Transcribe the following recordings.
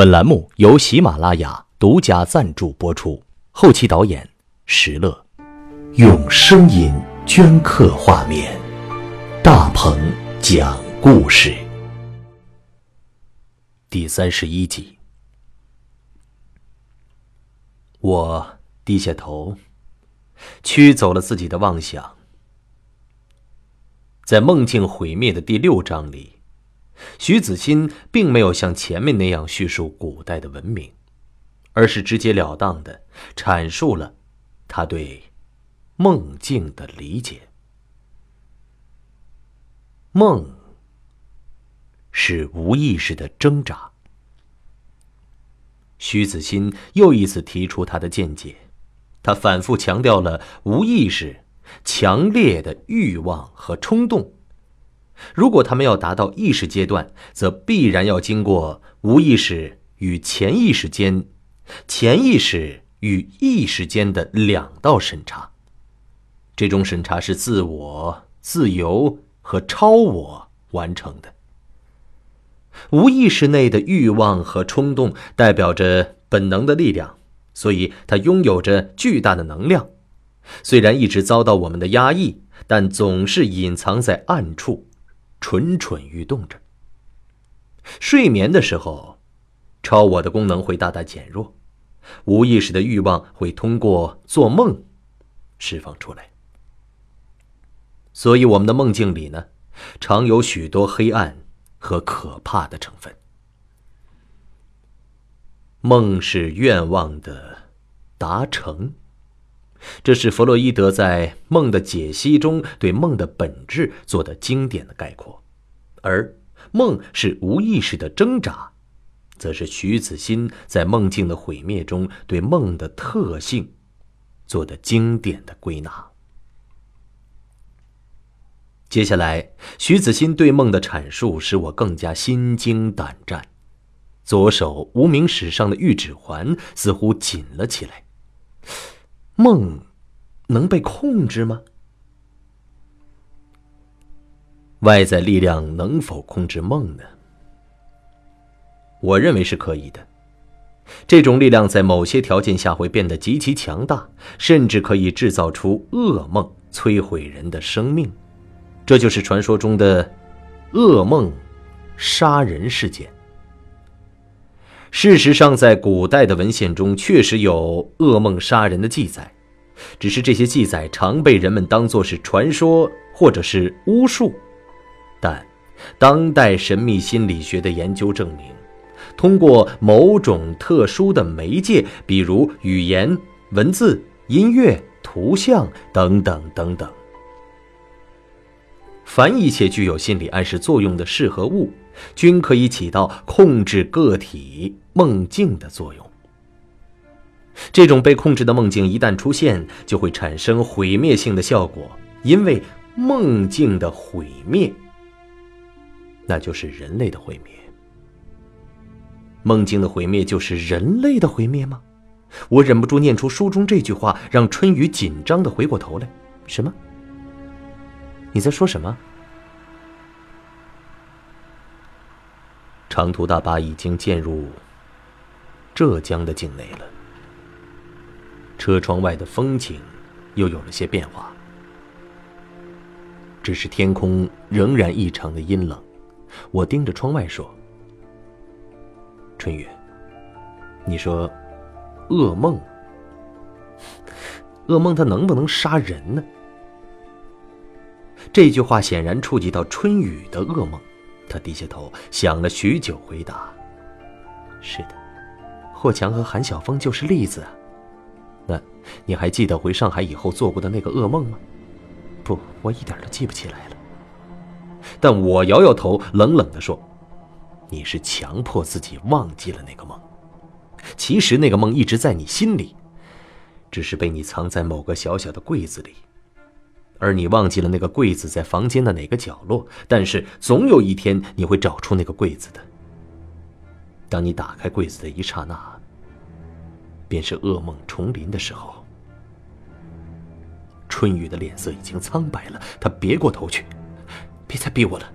本栏目由喜马拉雅独家赞助播出，后期导演石乐，用声音镌刻画面，大鹏讲故事。第三十一集，我低下头，驱走了自己的妄想。在梦境毁灭的第六章里。徐子欣并没有像前面那样叙述古代的文明，而是直截了当的阐述了他对梦境的理解。梦是无意识的挣扎。徐子欣又一次提出他的见解，他反复强调了无意识强烈的欲望和冲动。如果他们要达到意识阶段，则必然要经过无意识与潜意识间、潜意识与意识间的两道审查。这种审查是自我、自由和超我完成的。无意识内的欲望和冲动代表着本能的力量，所以它拥有着巨大的能量。虽然一直遭到我们的压抑，但总是隐藏在暗处。蠢蠢欲动着。睡眠的时候，超我的功能会大大减弱，无意识的欲望会通过做梦释放出来。所以，我们的梦境里呢，常有许多黑暗和可怕的成分。梦是愿望的达成，这是弗洛伊德在《梦的解析》中对梦的本质做的经典的概括。而梦是无意识的挣扎，则是徐子欣在《梦境的毁灭》中对梦的特性做的经典的归纳。接下来，徐子欣对梦的阐述使我更加心惊胆战，左手无名指上的玉指环似乎紧了起来。梦能被控制吗？外在力量能否控制梦呢？我认为是可以的。这种力量在某些条件下会变得极其强大，甚至可以制造出噩梦，摧毁人的生命。这就是传说中的噩梦杀人事件。事实上，在古代的文献中确实有噩梦杀人的记载，只是这些记载常被人们当作是传说或者是巫术。但，当代神秘心理学的研究证明，通过某种特殊的媒介，比如语言、文字、音乐、图像等等等等，凡一切具有心理暗示作用的事和物，均可以起到控制个体梦境的作用。这种被控制的梦境一旦出现，就会产生毁灭性的效果，因为梦境的毁灭。那就是人类的毁灭。梦境的毁灭就是人类的毁灭吗？我忍不住念出书中这句话，让春雨紧张的回过头来。什么？你在说什么？长途大巴已经进入浙江的境内了。车窗外的风景又有了些变化，只是天空仍然异常的阴冷。我盯着窗外说：“春雨，你说，噩梦，噩梦它能不能杀人呢？”这句话显然触及到春雨的噩梦，他低下头想了许久，回答：“是的，霍强和韩晓峰就是例子。那你还记得回上海以后做过的那个噩梦吗？不，我一点都记不起来了。”但我摇摇头，冷冷地说：“你是强迫自己忘记了那个梦。其实那个梦一直在你心里，只是被你藏在某个小小的柜子里，而你忘记了那个柜子在房间的哪个角落。但是总有一天你会找出那个柜子的。当你打开柜子的一刹那，便是噩梦重临的时候。”春雨的脸色已经苍白了，他别过头去。别再逼我了，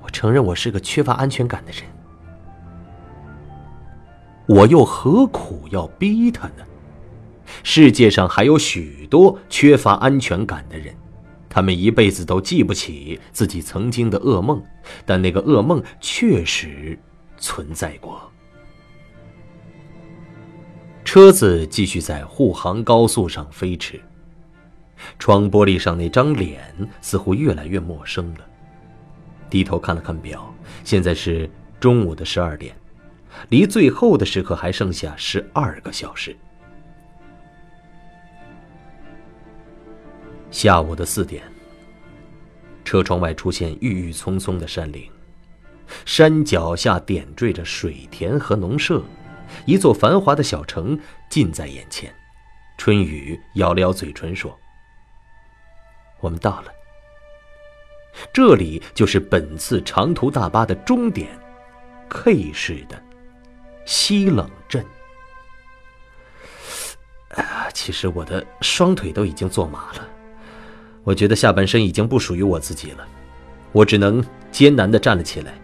我承认我是个缺乏安全感的人。我又何苦要逼他呢？世界上还有许多缺乏安全感的人，他们一辈子都记不起自己曾经的噩梦，但那个噩梦确实存在过。车子继续在沪杭高速上飞驰，窗玻璃上那张脸似乎越来越陌生了。低头看了看表，现在是中午的十二点，离最后的时刻还剩下十二个小时。下午的四点，车窗外出现郁郁葱葱的山岭，山脚下点缀着水田和农舍，一座繁华的小城近在眼前。春雨咬了咬嘴唇说：“我们到了，这里就是本次长途大巴的终点，K 市的西冷镇。”啊，其实我的双腿都已经坐麻了。我觉得下半身已经不属于我自己了，我只能艰难地站了起来。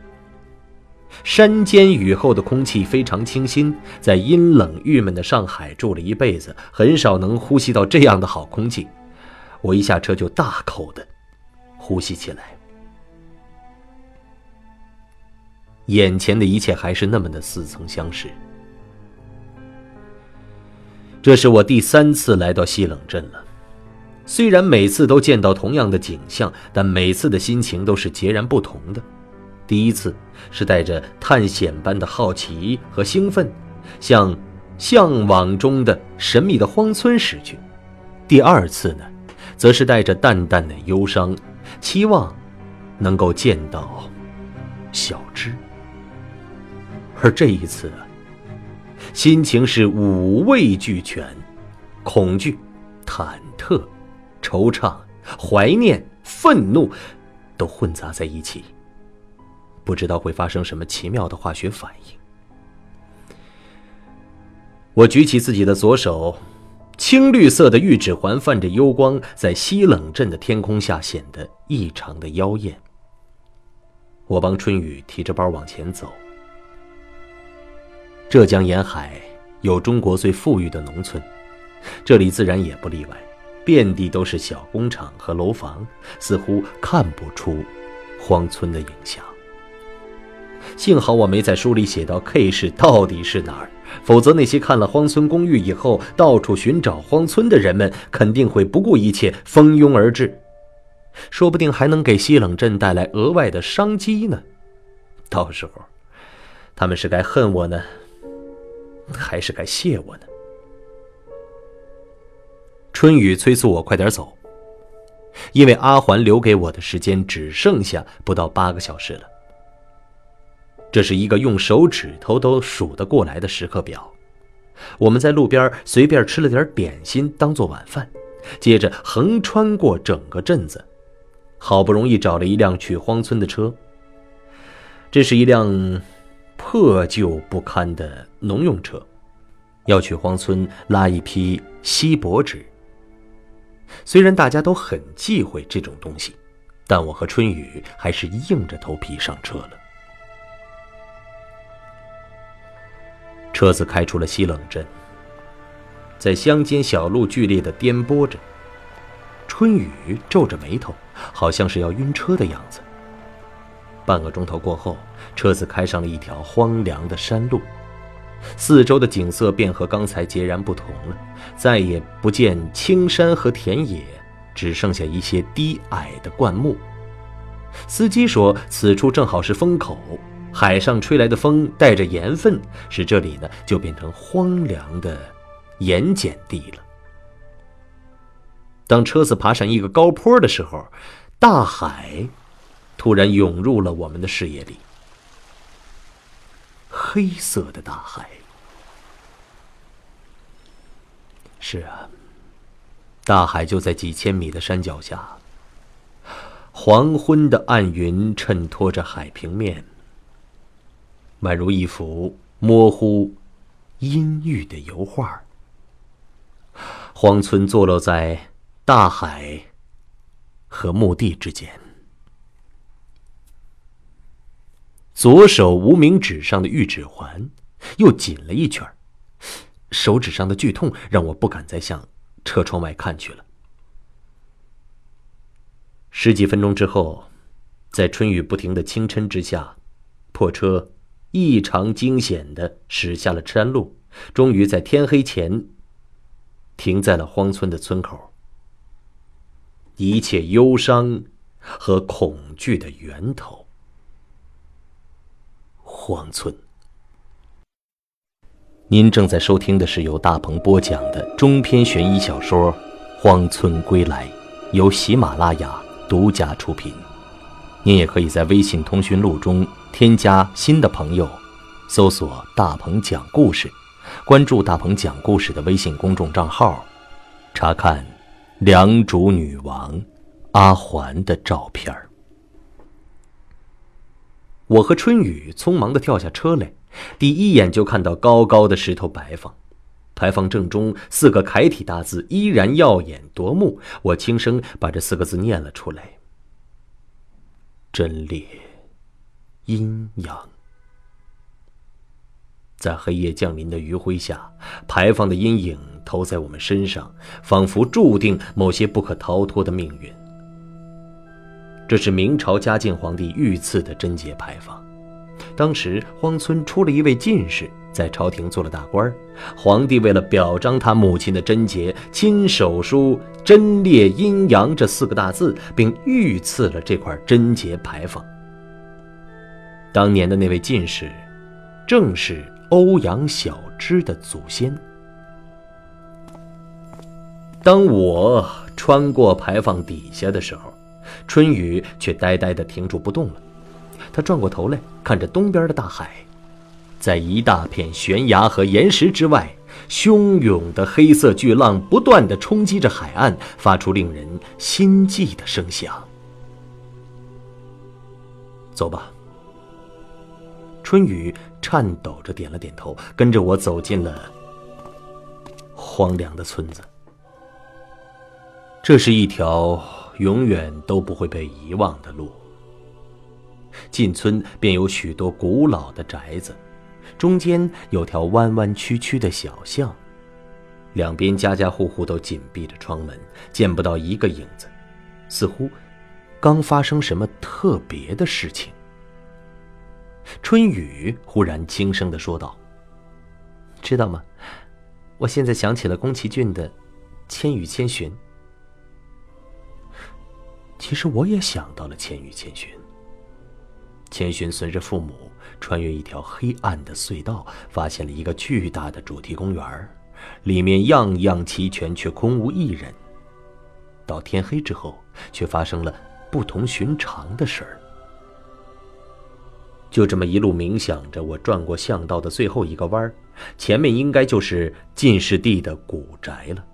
山间雨后的空气非常清新，在阴冷郁闷的上海住了一辈子，很少能呼吸到这样的好空气。我一下车就大口的呼吸起来，眼前的一切还是那么的似曾相识。这是我第三次来到西冷镇了。虽然每次都见到同样的景象，但每次的心情都是截然不同的。第一次是带着探险般的好奇和兴奋，向向往中的神秘的荒村驶去；第二次呢，则是带着淡淡的忧伤，期望能够见到小芝。而这一次啊，心情是五味俱全：恐惧、忐忑。惆怅、怀念、愤怒，都混杂在一起。不知道会发生什么奇妙的化学反应。我举起自己的左手，青绿色的玉指环泛着幽光，在西冷镇的天空下显得异常的妖艳。我帮春雨提着包往前走。浙江沿海有中国最富裕的农村，这里自然也不例外。遍地都是小工厂和楼房，似乎看不出荒村的影像。幸好我没在书里写到 K 市到底是哪儿，否则那些看了《荒村公寓》以后到处寻找荒村的人们，肯定会不顾一切蜂拥而至，说不定还能给西冷镇带来额外的商机呢。到时候，他们是该恨我呢，还是该谢我呢？春雨催促我快点走，因为阿环留给我的时间只剩下不到八个小时了。这是一个用手指头都数得过来的时刻表。我们在路边随便吃了点点心当做晚饭，接着横穿过整个镇子，好不容易找了一辆去荒村的车。这是一辆破旧不堪的农用车，要去荒村拉一批锡箔纸。虽然大家都很忌讳这种东西，但我和春雨还是硬着头皮上车了。车子开出了西冷镇，在乡间小路剧烈的颠簸着。春雨皱着眉头，好像是要晕车的样子。半个钟头过后，车子开上了一条荒凉的山路。四周的景色便和刚才截然不同了，再也不见青山和田野，只剩下一些低矮的灌木。司机说，此处正好是风口，海上吹来的风带着盐分，使这里呢就变成荒凉的盐碱地了。当车子爬上一个高坡的时候，大海突然涌入了我们的视野里。黑色的大海，是啊，大海就在几千米的山脚下。黄昏的暗云衬托着海平面，宛如一幅模糊、阴郁的油画。荒村坐落在大海和墓地之间。左手无名指上的玉指环，又紧了一圈手指上的剧痛让我不敢再向车窗外看去了。十几分钟之后，在春雨不停的轻嗔之下，破车异常惊险的驶下了山路，终于在天黑前停在了荒村的村口。一切忧伤和恐惧的源头，荒村。您正在收听的是由大鹏播讲的中篇悬疑小说《荒村归来》，由喜马拉雅独家出品。您也可以在微信通讯录中添加新的朋友，搜索“大鹏讲故事”，关注“大鹏讲故事”的微信公众账号，查看良渚女王阿环的照片我和春雨匆忙的跳下车来。第一眼就看到高高的石头牌坊，牌坊正中四个楷体大字依然耀眼夺目。我轻声把这四个字念了出来：“真烈，阴阳。”在黑夜降临的余晖下，牌坊的阴影投在我们身上，仿佛注定某些不可逃脱的命运。这是明朝嘉靖皇帝御赐的贞节牌坊。当时荒村出了一位进士，在朝廷做了大官皇帝为了表彰他母亲的贞洁，亲手书“贞烈阴阳”这四个大字，并御赐了这块贞节牌坊。当年的那位进士，正是欧阳小芝的祖先。当我穿过牌坊底下的时候，春雨却呆呆地停住不动了。他转过头来，看着东边的大海，在一大片悬崖和岩石之外，汹涌的黑色巨浪不断的冲击着海岸，发出令人心悸的声响。走吧。春雨颤抖着点了点头，跟着我走进了荒凉的村子。这是一条永远都不会被遗忘的路。进村便有许多古老的宅子，中间有条弯弯曲曲的小巷，两边家家户户都紧闭着窗门，见不到一个影子，似乎刚发生什么特别的事情。春雨忽然轻声的说道：“知道吗？我现在想起了宫崎骏的《千与千寻》。其实我也想到了《千与千寻》。”千寻随着父母穿越一条黑暗的隧道，发现了一个巨大的主题公园里面样样齐全，却空无一人。到天黑之后，却发生了不同寻常的事儿。就这么一路冥想着，我转过巷道的最后一个弯儿，前面应该就是进士第的古宅了，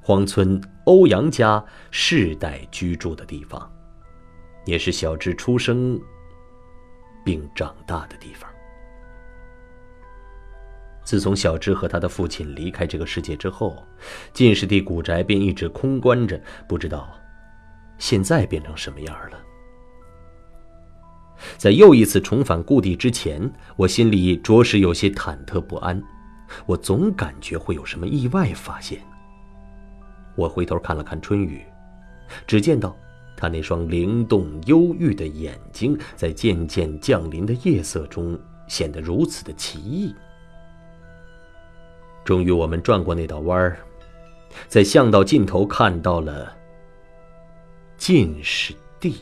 荒村欧阳家世代居住的地方，也是小智出生。并长大的地方。自从小芝和他的父亲离开这个世界之后，进士第古宅便一直空关着，不知道现在变成什么样了。在又一次重返故地之前，我心里着实有些忐忑不安，我总感觉会有什么意外发现。我回头看了看春雨，只见到。他那双灵动忧郁的眼睛，在渐渐降临的夜色中显得如此的奇异。终于，我们转过那道弯儿，在巷道尽头看到了进士第。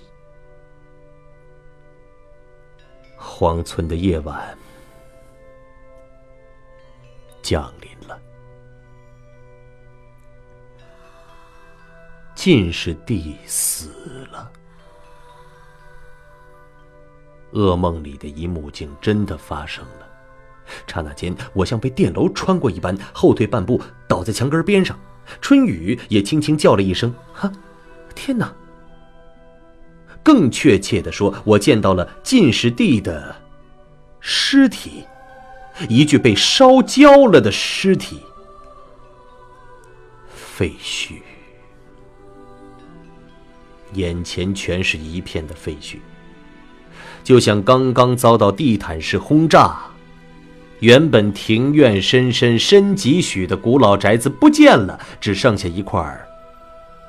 荒村的夜晚降临进士第死了，噩梦里的一幕竟真的发生了。刹那间，我像被电楼穿过一般，后退半步，倒在墙根边上。春雨也轻轻叫了一声：“哈，天哪！”更确切的说，我见到了进士第的尸体，一具被烧焦了的尸体，废墟。眼前全是一片的废墟，就像刚刚遭到地毯式轰炸，原本庭院深深深几许的古老宅子不见了，只剩下一块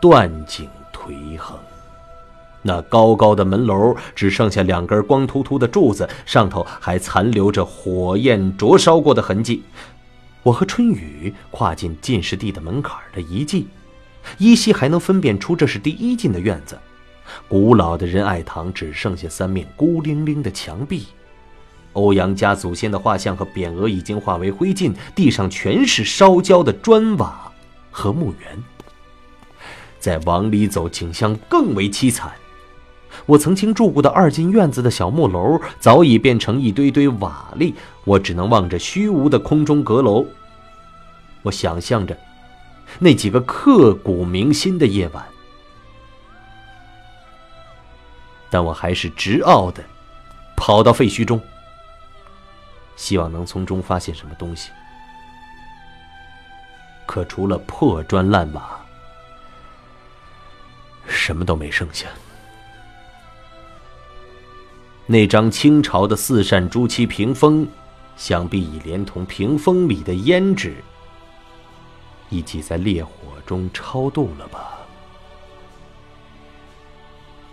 断井颓横。那高高的门楼只剩下两根光秃秃的柱子，上头还残留着火焰灼烧过的痕迹。我和春雨跨进进士第的门槛的遗迹，依稀还能分辨出这是第一进的院子。古老的仁爱堂只剩下三面孤零零的墙壁，欧阳家祖先的画像和匾额已经化为灰烬，地上全是烧焦的砖瓦和墓园。再往里走，景象更为凄惨。我曾经住过的二进院子的小木楼，早已变成一堆堆瓦砾。我只能望着虚无的空中阁楼。我想象着那几个刻骨铭心的夜晚，但我还是直傲的跑到废墟中，希望能从中发现什么东西。可除了破砖烂瓦，什么都没剩下。那张清朝的四扇朱漆屏风，想必已连同屏风里的胭脂，一起在烈火中超度了吧？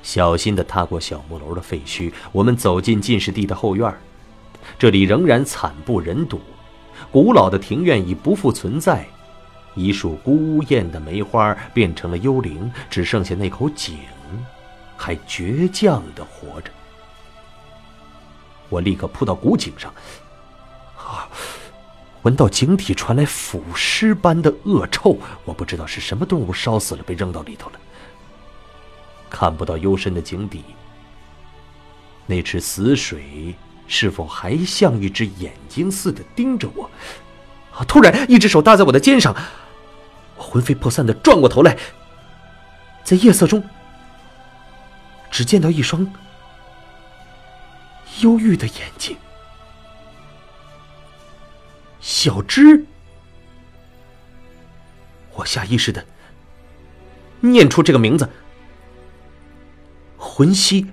小心的踏过小木楼的废墟，我们走进进士第的后院。这里仍然惨不忍睹，古老的庭院已不复存在，一束孤艳的梅花变成了幽灵，只剩下那口井，还倔强的活着。我立刻扑到古井上，啊！闻到井底传来腐尸般的恶臭，我不知道是什么动物烧死了，被扔到里头了。看不到幽深的井底，那池死水是否还像一只眼睛似的盯着我？啊！突然，一只手搭在我的肩上，我魂飞魄散的转过头来，在夜色中，只见到一双。忧郁的眼睛，小芝，我下意识的念出这个名字，魂兮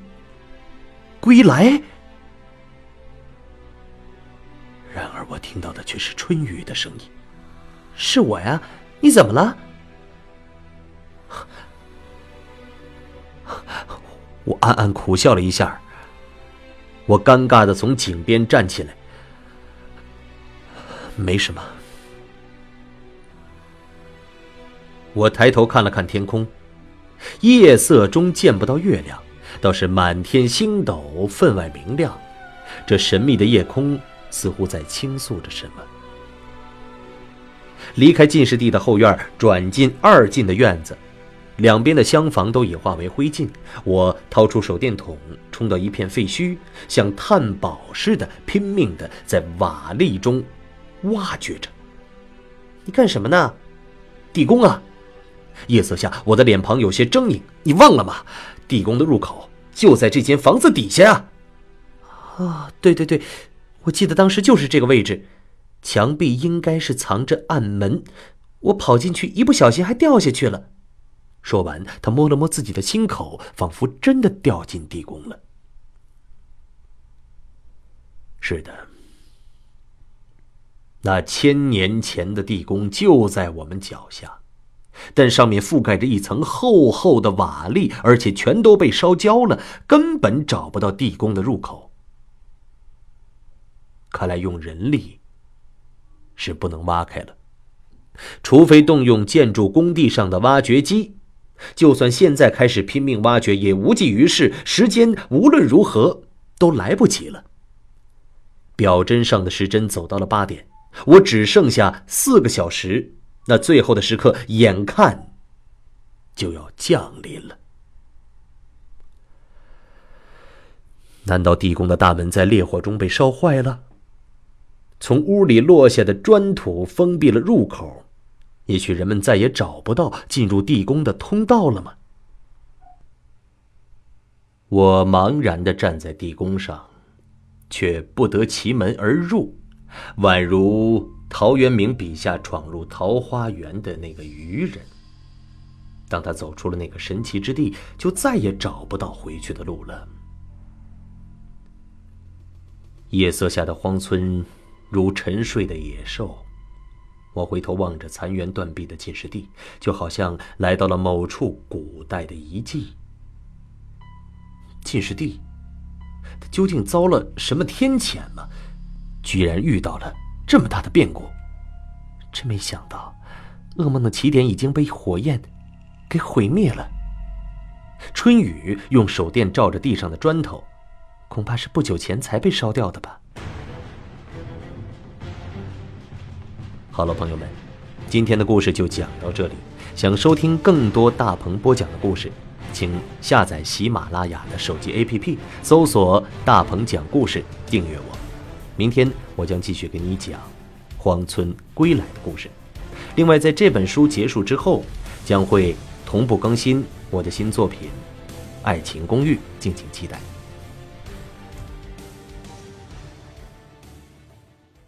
归来。然而我听到的却是春雨的声音：“是我呀，你怎么了？”我暗暗苦笑了一下。我尴尬的从井边站起来，没什么。我抬头看了看天空，夜色中见不到月亮，倒是满天星斗分外明亮。这神秘的夜空似乎在倾诉着什么。离开进士第的后院，转进二进的院子。两边的厢房都已化为灰烬，我掏出手电筒，冲到一片废墟，像探宝似的，拼命的在瓦砾中挖掘着。你干什么呢？地宫啊！夜色下，我的脸庞有些狰狞。你忘了吗？地宫的入口就在这间房子底下啊！啊，对对对，我记得当时就是这个位置，墙壁应该是藏着暗门，我跑进去，一不小心还掉下去了。说完，他摸了摸自己的心口，仿佛真的掉进地宫了。是的，那千年前的地宫就在我们脚下，但上面覆盖着一层厚厚的瓦砾，而且全都被烧焦了，根本找不到地宫的入口。看来用人力是不能挖开了，除非动用建筑工地上的挖掘机。就算现在开始拼命挖掘，也无济于事。时间无论如何都来不及了。表针上的时针走到了八点，我只剩下四个小时，那最后的时刻眼看就要降临了。难道地宫的大门在烈火中被烧坏了？从屋里落下的砖土封闭了入口。也许人们再也找不到进入地宫的通道了吗？我茫然的站在地宫上，却不得其门而入，宛如陶渊明笔下闯入桃花源的那个渔人。当他走出了那个神奇之地，就再也找不到回去的路了。夜色下的荒村，如沉睡的野兽。我回头望着残垣断壁的进士地，就好像来到了某处古代的遗迹。进士地，他究竟遭了什么天谴了？居然遇到了这么大的变故！真没想到，噩梦的起点已经被火焰给毁灭了。春雨用手电照着地上的砖头，恐怕是不久前才被烧掉的吧。好了，朋友们，今天的故事就讲到这里。想收听更多大鹏播讲的故事，请下载喜马拉雅的手机 APP，搜索“大鹏讲故事”，订阅我。明天我将继续给你讲荒村归来的故事。另外，在这本书结束之后，将会同步更新我的新作品《爱情公寓》，敬请期待。